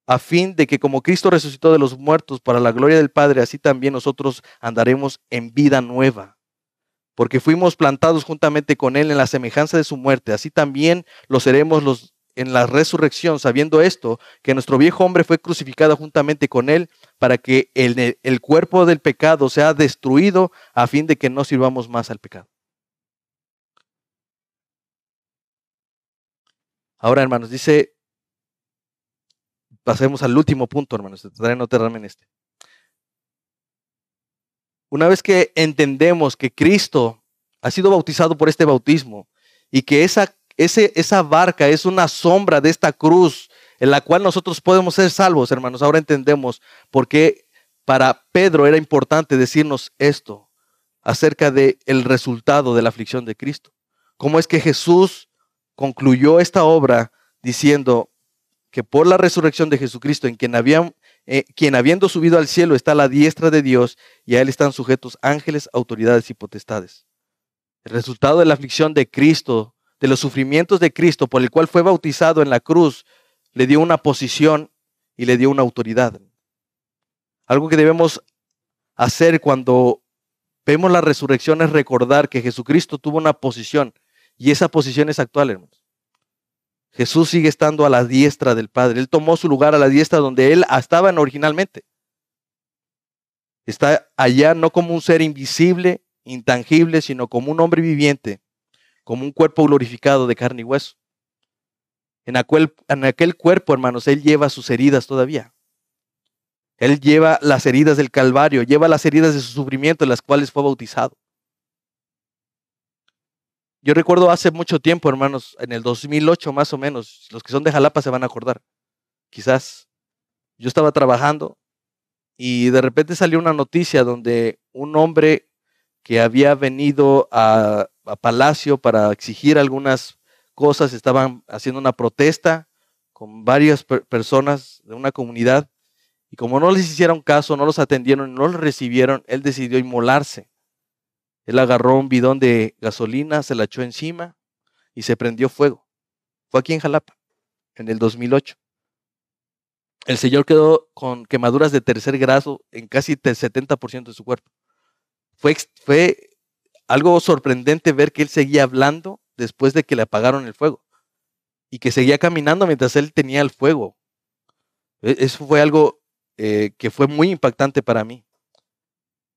a fin de que como Cristo resucitó de los muertos para la gloria del Padre, así también nosotros andaremos en vida nueva. Porque fuimos plantados juntamente con Él en la semejanza de su muerte, así también lo seremos los en la resurrección, sabiendo esto, que nuestro viejo hombre fue crucificado juntamente con él para que el, el, cuerpo del pecado sea destruido a fin de que no sirvamos más al pecado. Ahora, hermanos, dice, pasemos al último punto, hermanos, no en este. Una vez que entendemos que Cristo ha sido bautizado por este bautismo y que esa esa barca es una sombra de esta cruz en la cual nosotros podemos ser salvos, hermanos. Ahora entendemos por qué para Pedro era importante decirnos esto acerca del el resultado de la aflicción de Cristo. ¿Cómo es que Jesús concluyó esta obra diciendo que por la resurrección de Jesucristo, en eh, quien habiendo subido al cielo está a la diestra de Dios y a él están sujetos ángeles, autoridades y potestades? El resultado de la aflicción de Cristo de los sufrimientos de Cristo por el cual fue bautizado en la cruz, le dio una posición y le dio una autoridad. Algo que debemos hacer cuando vemos la resurrección es recordar que Jesucristo tuvo una posición y esa posición es actual, hermanos. Jesús sigue estando a la diestra del Padre. Él tomó su lugar a la diestra donde él estaba originalmente. Está allá no como un ser invisible, intangible, sino como un hombre viviente como un cuerpo glorificado de carne y hueso. En aquel, cuerpo, hermanos, Él lleva sus heridas todavía. Él lleva las heridas del Calvario, lleva las heridas de su sufrimiento en las cuales fue bautizado. Yo recuerdo hace mucho tiempo, hermanos, en el 2008 más o menos, los que son de Jalapa se van a acordar, quizás. Yo estaba trabajando y de repente salió una noticia donde un hombre que había venido a, Palacio para exigir algunas cosas, estaban haciendo una protesta con varias personas de una comunidad y como no les hicieron caso, no los atendieron, no los recibieron, él decidió inmolarse. Él agarró un bidón de gasolina, se la echó encima y se prendió fuego. Fue aquí en Jalapa, en el 2008. El señor quedó con quemaduras de tercer grado en casi el 70% de su cuerpo. Fue, fue algo sorprendente ver que él seguía hablando después de que le apagaron el fuego y que seguía caminando mientras él tenía el fuego. E, eso fue algo eh, que fue muy impactante para mí.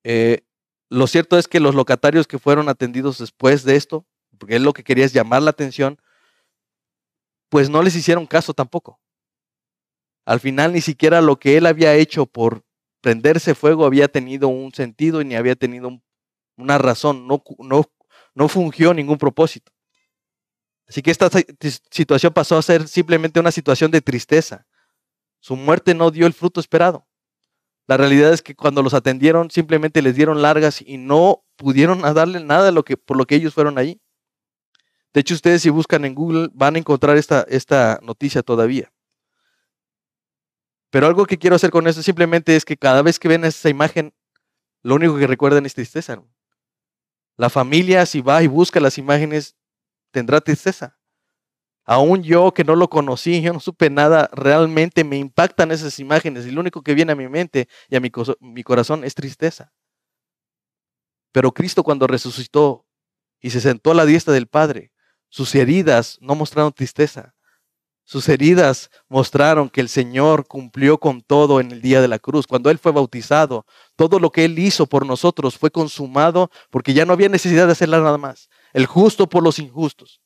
Eh, lo cierto es que los locatarios que fueron atendidos después de esto, porque él lo que quería es llamar la atención, pues no les hicieron caso tampoco. Al final ni siquiera lo que él había hecho por prenderse fuego había tenido un sentido y ni había tenido una razón, no, no, no fungió ningún propósito. Así que esta situación pasó a ser simplemente una situación de tristeza. Su muerte no dio el fruto esperado. La realidad es que cuando los atendieron simplemente les dieron largas y no pudieron darle nada por lo que ellos fueron allí. De hecho, ustedes si buscan en Google van a encontrar esta, esta noticia todavía. Pero algo que quiero hacer con esto simplemente es que cada vez que ven esa imagen, lo único que recuerdan es tristeza. La familia, si va y busca las imágenes, tendrá tristeza. Aún yo que no lo conocí, yo no supe nada, realmente me impactan esas imágenes y lo único que viene a mi mente y a mi, mi corazón es tristeza. Pero Cristo cuando resucitó y se sentó a la diestra del Padre, sus heridas no mostraron tristeza, Sus heridas mostraron que el Señor cumplió con todo en el día de la cruz. Cuando Él fue bautizado, todo lo que Él hizo por nosotros fue consumado porque ya no había necesidad de hacerla nada más. El justo por los injustos.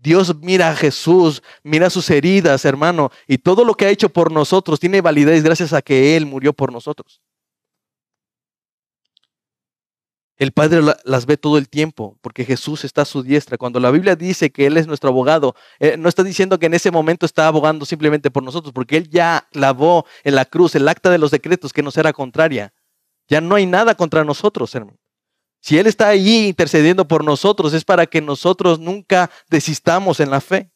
Dios mira a Jesús, mira sus heridas, hermano, y todo lo que ha hecho por nosotros tiene validez gracias a que Él murió por nosotros. El Padre las ve todo el tiempo porque Jesús está a su diestra. Cuando la Biblia dice que Él es nuestro abogado, eh, no está diciendo que en ese momento está abogando simplemente por nosotros, porque Él ya clavó en la cruz el acta de los decretos que nos era contraria. Ya no hay nada contra nosotros, hermano. Si Él está allí intercediendo por nosotros, es para que nosotros nunca desistamos en la fe.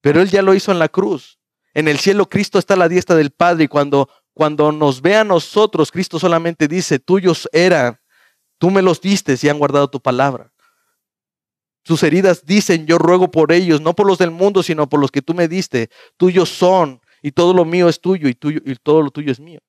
Pero Él ya lo hizo en la cruz. En el cielo Cristo está a la diestra del Padre y cuando, cuando nos ve a nosotros, Cristo solamente dice, tuyos eran Tú me los diste y han guardado tu palabra. Sus heridas dicen, yo ruego por ellos, no por los del mundo, sino por los que tú me diste. Tuyos son, y todo lo mío es tuyo, y, tuyo, y todo lo tuyo es mío.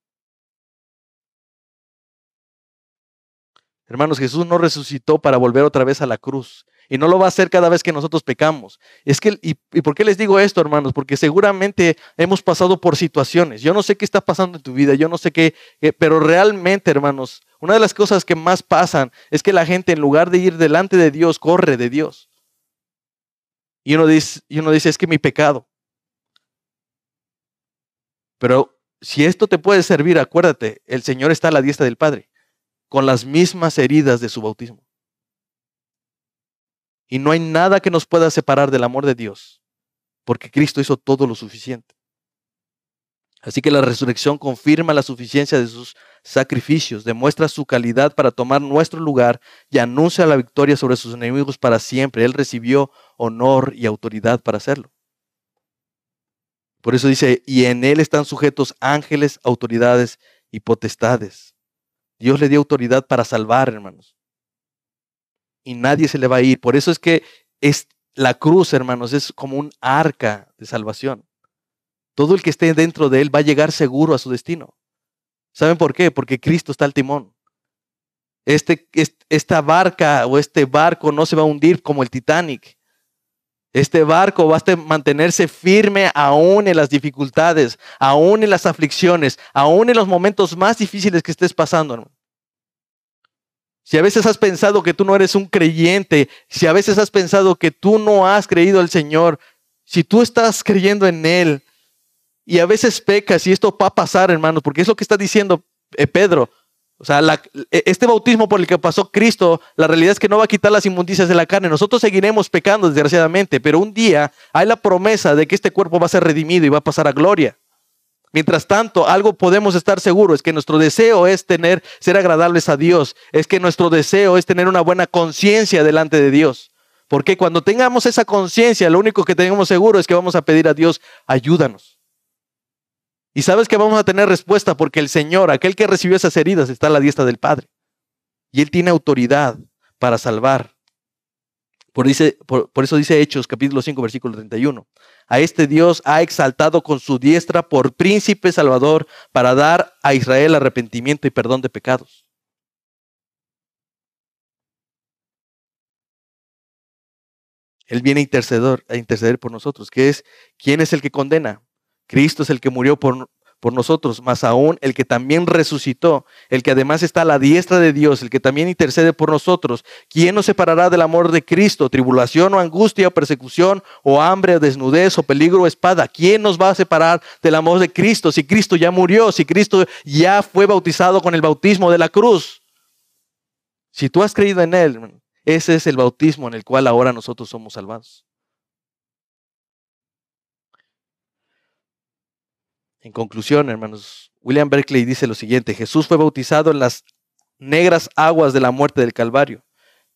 Hermanos, Jesús no resucitó para volver otra vez a la cruz. Y no lo va a hacer cada vez que nosotros pecamos. Es que, y, por qué les digo esto, hermanos? Porque seguramente hemos pasado por situaciones. Yo no sé qué está pasando en tu vida, yo no sé qué, pero realmente, hermanos, una de las cosas que más pasan es que la gente en lugar de ir delante de Dios, corre de Dios. Y uno dice, y uno dice es que mi pecado. Pero si esto te puede servir, acuérdate, el Señor está a la diestra del Padre, con las mismas heridas de su bautismo. Y no hay nada que nos pueda separar del amor de Dios, porque Cristo hizo todo lo suficiente. Así que la resurrección confirma la suficiencia de sus sacrificios, demuestra su calidad para tomar nuestro lugar y anuncia la victoria sobre sus enemigos para siempre. Él recibió honor y autoridad para hacerlo. Por eso dice, y en Él están sujetos ángeles, autoridades y potestades. Dios le dio autoridad para salvar, hermanos. Y nadie se le va a ir. Por eso es que es, la cruz, hermanos, es como un arca de salvación. Todo el que esté dentro de él va a llegar seguro a su destino. ¿Saben por qué? Porque Cristo está al timón. Este, esta barca o este barco no se va a hundir como el Titanic. Este barco va a mantenerse firme aún en las dificultades, aún en las aflicciones, aún en los momentos más difíciles que estés pasando. Si a veces has pensado que tú no eres un creyente, si a veces has pensado que tú no has creído al Señor, si tú estás creyendo en Él, y a veces pecas y esto va a pasar, hermanos, porque es lo que está diciendo eh, Pedro. O sea, e, este bautismo por el que pasó Cristo, la realidad es que no va a quitar las inmundicias de la carne. Nosotros seguiremos pecando, desgraciadamente, pero un día hay la promesa de que este cuerpo va a ser redimido y va a pasar a gloria. Mientras tanto, algo podemos estar seguros, es que nuestro deseo es tener, ser agradables a Dios, es que nuestro deseo es tener una buena conciencia delante de Dios. Porque cuando tengamos esa conciencia, lo único que tenemos seguro es que vamos a pedir a Dios, ayúdanos. Y sabes que vamos a tener respuesta porque el Señor, aquel que recibió esas heridas, está a la diestra del Padre. Y Él tiene autoridad para salvar. Por, dice, por, eso dice Hechos capítulo 5 versículo 31. A este Dios ha exaltado con su diestra por príncipe salvador para dar a Israel arrepentimiento y perdón de pecados. Él viene a interceder, a interceder por nosotros, que es quién es el que condena. Cristo es el que murió por, por nosotros, más aún el que también resucitó, el que además está a la diestra de Dios, el que también intercede por nosotros. ¿Quién nos separará del amor de Cristo? ¿Tribulación o angustia o persecución o hambre o desnudez o peligro o espada? ¿Quién nos va a separar del amor de Cristo si Cristo ya murió, si Cristo ya fue bautizado con el bautismo de la cruz? Si tú has creído en Él, ese es el bautismo en el cual ahora nosotros somos salvados. En conclusión, hermanos, William Berkeley dice lo siguiente, Jesús fue bautizado en las negras aguas de la muerte del Calvario,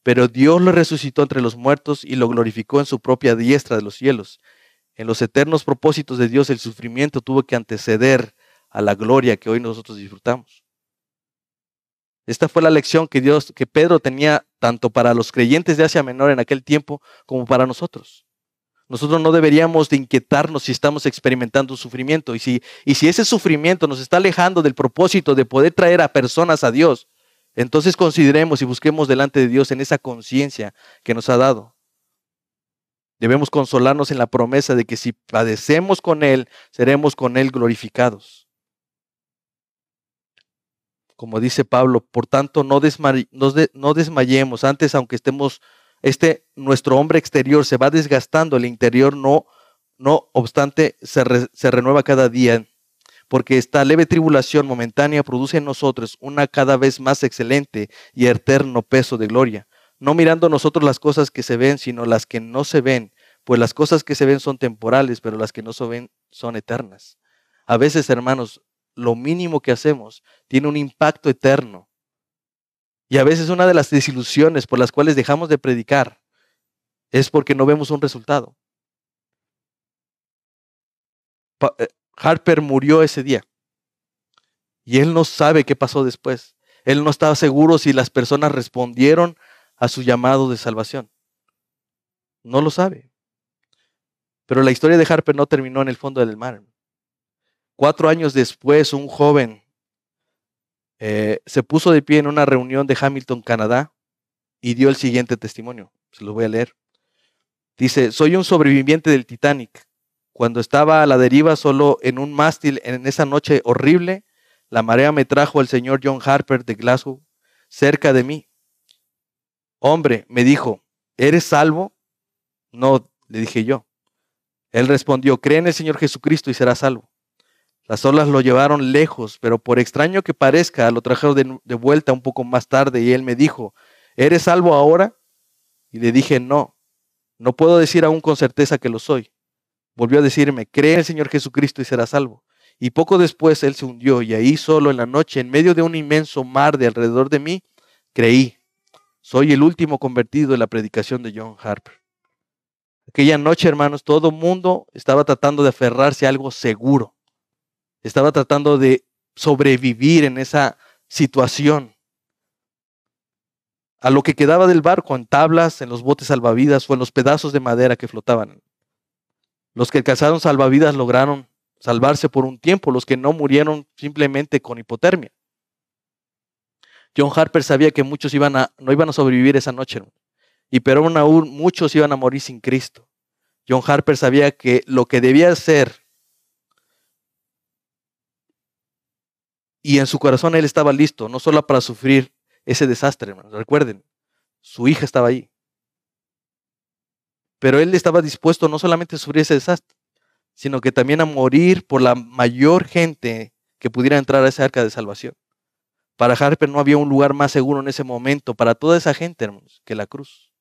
pero Dios lo resucitó entre los muertos y lo glorificó en su propia diestra de los cielos. En los eternos propósitos de Dios el sufrimiento tuvo que anteceder a la gloria que hoy nosotros disfrutamos. Esta fue la lección que Dios, que Pedro tenía tanto para los creyentes de Asia Menor en aquel tiempo como para nosotros. Nosotros no deberíamos de inquietarnos si estamos experimentando sufrimiento. Y si, ese sufrimiento nos está alejando del propósito de poder traer a personas a Dios, entonces consideremos y busquemos delante de Dios en esa conciencia que nos ha dado. Debemos consolarnos en la promesa de que si padecemos con Él, seremos con Él glorificados. Como dice Pablo, por tanto no desmayemos, antes aunque estemos, este, nuestro hombre exterior se va desgastando, el interior no, no obstante, se, se renueva cada día, porque esta leve tribulación momentánea produce en nosotros una cada vez más excelente y eterno peso de gloria no mirando nosotros las cosas que se ven, sino las que no se ven, pues las cosas que se ven son temporales, pero las que no se ven son eternas. A veces, hermanos, lo mínimo que hacemos tiene un impacto eterno. Y a veces una de las desilusiones por las cuales dejamos de predicar es porque no vemos un resultado. Eh, Harper murió ese día y él no sabe qué pasó después. Él no estaba seguro si las personas respondieron a su llamado de salvación. No lo sabe. Pero la historia de Harper no terminó en el fondo del mar. Cuatro años después, un joven eh, se puso de pie en una reunión de Hamilton, Canadá, y dio el siguiente testimonio. Se lo voy a leer. Dice, soy un sobreviviente del Titanic. Cuando estaba a la deriva solo en un mástil en esa noche horrible, la marea me trajo al señor John Harper de Glasgow cerca de mí. Hombre, me dijo, ¿eres salvo? No, le dije yo. Él respondió, cree en el Señor Jesucristo y serás salvo. Las olas lo llevaron lejos, pero por extraño que parezca, lo trajeron de, vuelta un poco más tarde y él me dijo, ¿eres salvo ahora? Y le dije, no, no puedo decir aún con certeza que lo soy. Volvió a decirme, cree en el Señor Jesucristo y serás salvo. Y poco después él se hundió y ahí solo en la noche, en medio de un inmenso mar de alrededor de mí, creí. Soy el último convertido en la predicación de John Harper. Aquella noche, hermanos, todo mundo estaba tratando de aferrarse a algo seguro. Estaba tratando de sobrevivir en esa situación. A lo que quedaba del barco, en tablas, en los botes salvavidas o en los pedazos de madera que flotaban. Los que alcanzaron salvavidas lograron salvarse por un tiempo, los que no murieron simplemente con hipotermia. John Harper sabía que muchos iban a, no iban a sobrevivir esa noche, y pero aún muchos iban a morir sin Cristo. John Harper sabía que lo que debía hacer, y en su corazón él estaba listo, no solo para sufrir ese desastre, recuerden, su hija estaba ahí. Pero él estaba dispuesto no solamente a sufrir ese desastre, sino que también a morir por la mayor gente que pudiera entrar a esa arca de salvación. Para Harper no había un lugar más seguro en ese momento para toda esa gente, hermanos, que la cruz.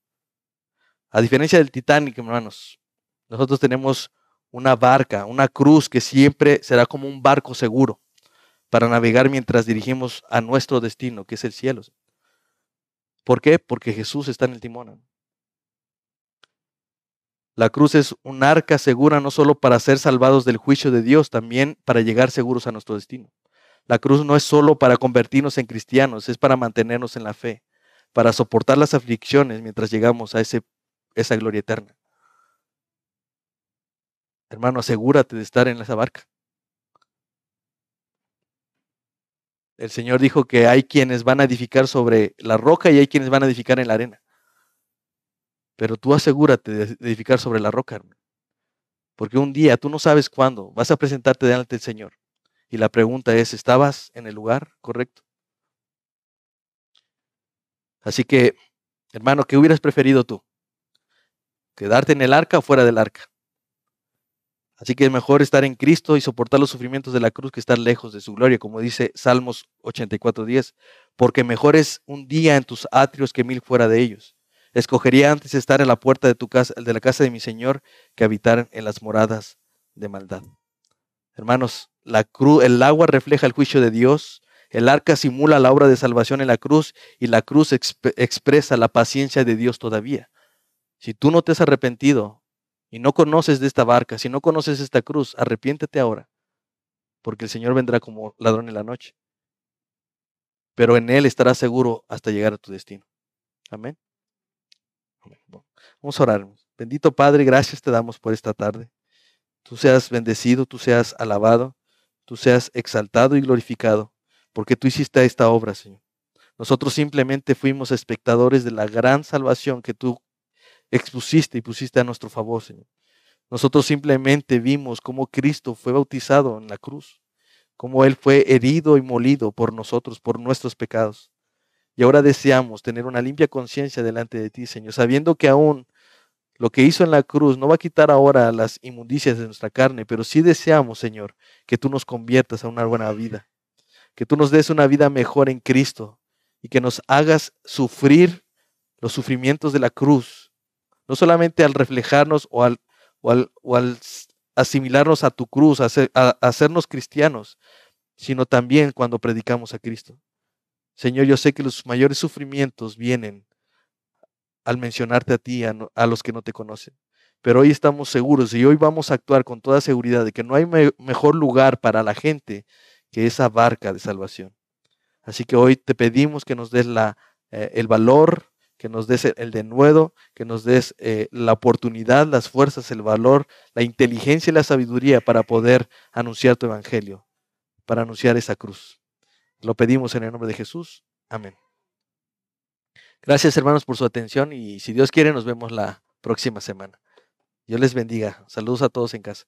A diferencia del Titanic, hermanos, nosotros tenemos una barca, una cruz que siempre será como un barco seguro para navegar mientras dirigimos a nuestro destino, que es el cielo. ¿Por qué? Porque Jesús está en el timón. La cruz es un arca segura no solo para ser salvados del juicio de Dios, también para llegar seguros a nuestro destino. La cruz no es solo para convertirnos en cristianos, es para mantenernos en la fe, para soportar las aflicciones mientras llegamos a ese, esa gloria eterna. Hermano, asegúrate de estar en esa barca. El Señor dijo que hay quienes van a edificar sobre la roca y hay quienes van a edificar en la arena. Pero tú asegúrate de edificar sobre la roca, hermano. Porque un día, tú no sabes cuándo, vas a presentarte delante del Señor. Y la pregunta es, ¿estabas en el lugar correcto? Así que, hermano, ¿qué hubieras preferido tú? ¿Quedarte en el arca o fuera del arca? Así que es mejor estar en Cristo y soportar los sufrimientos de la cruz que estar lejos de su gloria, como dice Salmos 84.10, porque mejor es un día en tus atrios que mil fuera de ellos. Escogería antes estar en la puerta de tu casa, de la casa de mi Señor, que habitar en las moradas de maldad. Hermanos, la cruz, el agua refleja el juicio de Dios, el arca simula la obra de salvación en la cruz y la cruz expresa la paciencia de Dios todavía. Si tú no te has arrepentido y no conoces de esta barca, si no conoces esta cruz, arrepiéntete ahora, porque el Señor vendrá como ladrón en la noche. Pero en Él estarás seguro hasta llegar a tu destino. Amén. Vamos a orar. Bendito Padre, gracias te damos por esta tarde tú seas bendecido, tú seas alabado, tú seas exaltado y glorificado, porque tú hiciste esta obra, Señor. Nosotros simplemente fuimos espectadores de la gran salvación que tú expusiste y pusiste a nuestro favor, Señor. Nosotros simplemente vimos cómo Cristo fue bautizado en la cruz, cómo Él fue herido y molido por nosotros, por nuestros pecados. Y ahora deseamos tener una limpia conciencia delante de ti, Señor, sabiendo que aún lo que hizo en la cruz no va a quitar ahora las inmundicias de nuestra carne, pero sí deseamos, Señor, que tú nos conviertas a una buena vida, que tú nos des una vida mejor en Cristo y que nos hagas sufrir los sufrimientos de la cruz, no solamente al reflejarnos o al, o al, asimilarnos a tu cruz, a, a hacernos cristianos, sino también cuando predicamos a Cristo. Señor, yo sé que los mayores sufrimientos vienen al mencionarte a ti, a, los que no te conocen. Pero hoy estamos seguros y hoy vamos a actuar con toda seguridad de que no hay mejor lugar para la gente que esa barca de salvación. Así que hoy te pedimos que nos des la, eh, el valor, que nos des el denuedo, que nos des eh, la oportunidad, las fuerzas, el valor, la inteligencia y la sabiduría para poder anunciar tu evangelio, para anunciar esa cruz. Lo pedimos en el nombre de Jesús. Amén. Gracias hermanos por su atención y si Dios quiere nos vemos la próxima semana. Dios les bendiga. Saludos a todos en casa.